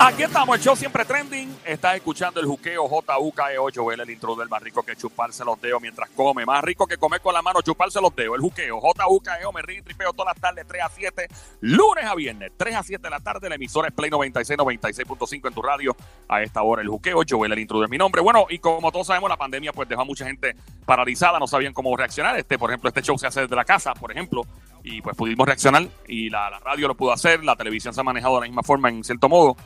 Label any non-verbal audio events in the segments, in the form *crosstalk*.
Aquí estamos, el show siempre trending. Estás escuchando el juqueo JUKE8. Joel, el intro del más rico que chuparse los dedos mientras come. Más rico que comer con la mano, chuparse los dedos. El juqueo JUKE8. Me río y tripeo todas las tardes, 3 a 7, lunes a viernes, 3 a 7 de la tarde. La emisora es Play 96, 96.5 en tu radio. A esta hora, el juqueo. Joel, el intro de mi nombre. Bueno, y como todos sabemos, la pandemia pues dejó a mucha gente paralizada. No sabían cómo reaccionar. Este, por ejemplo, este show se hace desde la casa, por ejemplo. Y pues pudimos reaccionar. Y la, la radio lo pudo hacer. La televisión se ha manejado de la misma forma, en cierto modo.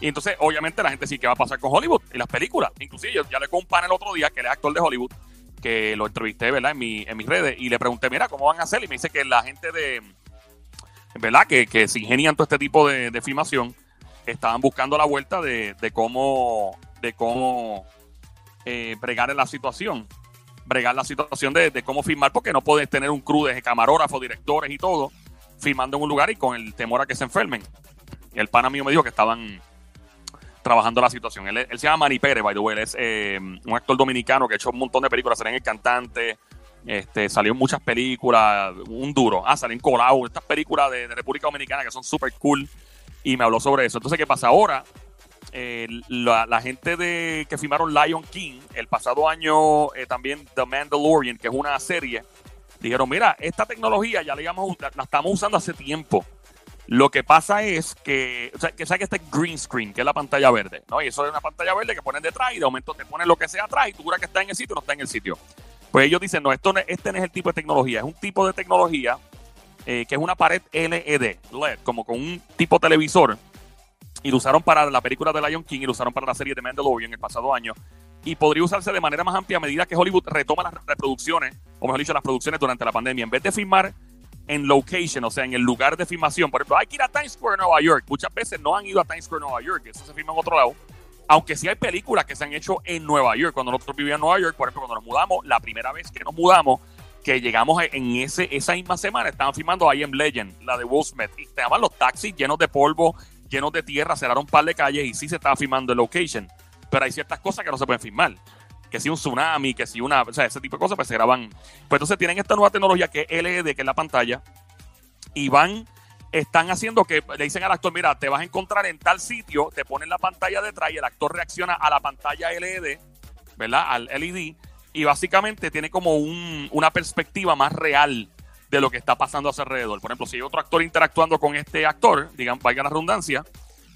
Y entonces, obviamente, la gente sí que va a pasar con Hollywood y las películas. Inclusive, yo ya le con un panel otro día que él es actor de Hollywood, que lo entrevisté, ¿verdad? En, mi, en mis redes y le pregunté, mira, ¿cómo van a hacer? Y me dice que la gente de, ¿verdad? Que, que se ingenian todo este tipo de, filmación, estaban buscando la vuelta de, de cómo, de cómo eh, bregar en la situación. Bregar la situación de, de cómo filmar, porque no puedes tener un crew de camarógrafos, directores y todo, filmando en un lugar y con el temor a que se enfermen. Y el pana mío me dijo que estaban trabajando la situación. Él, se llama Manny Pérez, by the way. Él es eh, un actor dominicano que ha hecho un montón de películas. Salió en El Cantante, este, salió en muchas películas, un duro. Ah, salió en Colau, estas películas de, República Dominicana que son súper cool. Y me habló sobre eso. Entonces, ¿qué pasa ahora? La, gente de que filmaron Lion King el pasado año, eh, también The Mandalorian, que es una serie, dijeron, mira, esta tecnología ya la, digamos, la, la estamos usando hace tiempo. Lo que pasa es que, o sea, que sabe que este green screen, que es la pantalla verde, ¿no? Y eso es una pantalla verde que ponen detrás y de momento te ponen lo que sea atrás y tú juras que está en el sitio no está en el sitio. Pues ellos dicen, no, esto no, este no es el tipo de tecnología, es un tipo de tecnología eh, que es una pared LED, LED, como con un tipo televisor. Y lo usaron para la película de Lion King y lo usaron para la serie de Mandalorian el pasado año. Y podría usarse de manera más amplia a medida que Hollywood retoma las reproducciones, o mejor dicho, las producciones durante la pandemia. En vez de filmar en location, o sea, en el lugar de filmación. Por ejemplo, hay que ir a Times Square, Nueva York. Muchas veces no han ido a Times Square, Nueva York. Eso se filma en otro lado. Aunque sí hay películas que se han hecho en Nueva York. Cuando nosotros vivíamos en Nueva York, por ejemplo, cuando nos mudamos, la primera vez que nos mudamos, que llegamos en ese, esa misma semana, estaban filmando I Am Legend, la de Will Smith. Y estaban los taxis llenos de polvo, llenos de tierra, cerraron un par de calles y sí se estaba filmando en location. Pero hay ciertas cosas que no se pueden filmar que si un tsunami, que si una, o sea, ese tipo de cosas, pues se graban. Pues entonces tienen esta nueva tecnología que es LED, que es la pantalla, y van, están haciendo que le dicen al actor, mira, te vas a encontrar en tal sitio, te ponen la pantalla detrás y el actor reacciona a la pantalla LED, ¿verdad? Al LED, y básicamente tiene como un, una perspectiva más real de lo que está pasando a su alrededor. Por ejemplo, si hay otro actor interactuando con este actor, digan, valga la redundancia,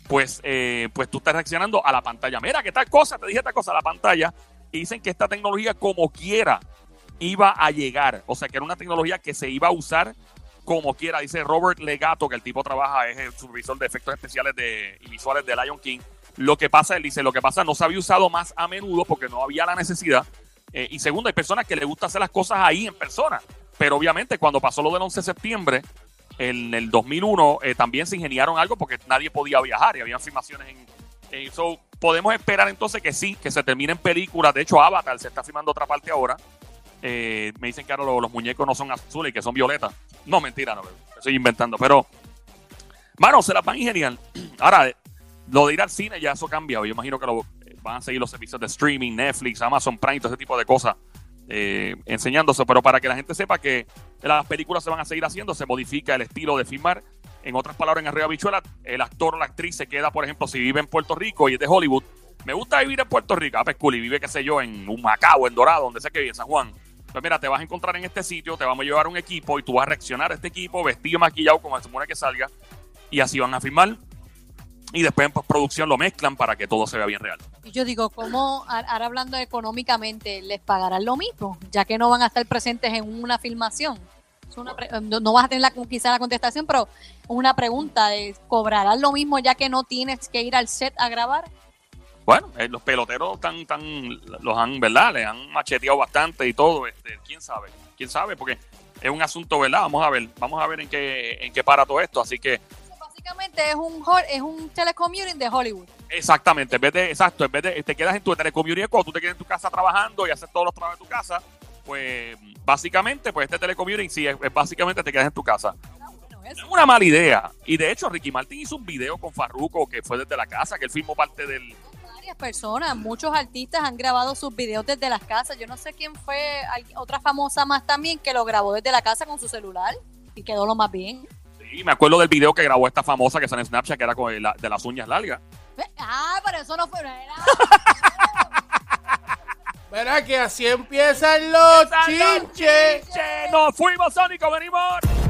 pues, eh, pues tú estás reaccionando a la pantalla. Mira, ¿qué tal cosa? Te dije esta cosa a la pantalla. Y dicen que esta tecnología, como quiera, iba a llegar. O sea, que era una tecnología que se iba a usar como quiera. Dice Robert Legato, que el tipo trabaja, es el supervisor de efectos especiales de, y visuales de Lion King. Lo que pasa, él dice, lo que pasa no se había usado más a menudo porque no había la necesidad. Eh, y segundo, hay personas que les gusta hacer las cosas ahí en persona. Pero obviamente cuando pasó lo del 11 de septiembre, en el 2001, eh, también se ingeniaron algo porque nadie podía viajar y habían filmaciones en... en so, podemos esperar entonces que sí, que se terminen películas. De hecho, Avatar se está filmando otra parte ahora. Eh, me dicen que ahora los, muñecos no son azules y que son violetas. No, mentira, no, estoy inventando. Pero, mano, se las van a ingeniar. *clears throat* Ahora, lo de ir al cine ya eso cambia. Yo imagino que lo, van a seguir los servicios de streaming, Netflix, Amazon Prime, todo ese tipo de cosas. Eh, enseñándose, pero para que la gente sepa que las películas se van a seguir haciendo, se modifica el estilo de filmar. En otras palabras, en Arriba Bichuela, el actor o la actriz se queda, por ejemplo, si vive en Puerto Rico y es de Hollywood. Me gusta vivir en Puerto Rico, ah, pues y vive, qué sé yo, en un Macao, en Dorado, donde sea que vive, en San Juan. Pues mira, te vas a encontrar en este sitio, te vamos a llevar un equipo y tú vas a reaccionar a este equipo, vestido, maquillado, como se supone que salga, y así van a filmar. Y después en postproducción lo mezclan para que todo se vea bien real. Y yo digo, ¿cómo, ahora hablando económicamente, les pagarán lo mismo? Ya que no van a estar presentes en una filmación. Una no, no, vas a tener la, quizá la contestación, pero una pregunta de ¿cobrarán lo mismo ya que no tienes que ir al set a grabar? Bueno, eh, los peloteros tan, tan, los han, ¿verdad? Le han macheteado bastante y todo. Este, ¿Quién sabe? ¿Quién sabe? Porque es un asunto, ¿verdad? Vamos a ver, vamos a ver en qué, en qué para todo esto. Así que Básicamente es un, es un telecommuting de Hollywood. Exactamente, en vez de, exacto, en vez de te quedas en tu telecommunity, cuando tú te quedas en tu casa trabajando y haces todos los trabajos de tu casa, pues básicamente, pues este telecommuting sí, es, es básicamente te quedas en tu casa. Es una mala idea. Y de hecho, Ricky Martin hizo un video con Farruko que fue desde la casa, que él filmó parte del. Varias personas, muchos artistas han grabado sus videos desde las casas. Yo no sé quién fue, al- otra famosa más también que lo grabó desde la casa con su celular y quedó lo más bien. Sí, me acuerdo del video que grabó esta famosa que sale en Snapchat, que era con el- de las uñas largas. Ah, pero eso no fue. Era, *laughs* Verá que así empiezan los chinches. Che, nos fuimos, Sónico, venimos.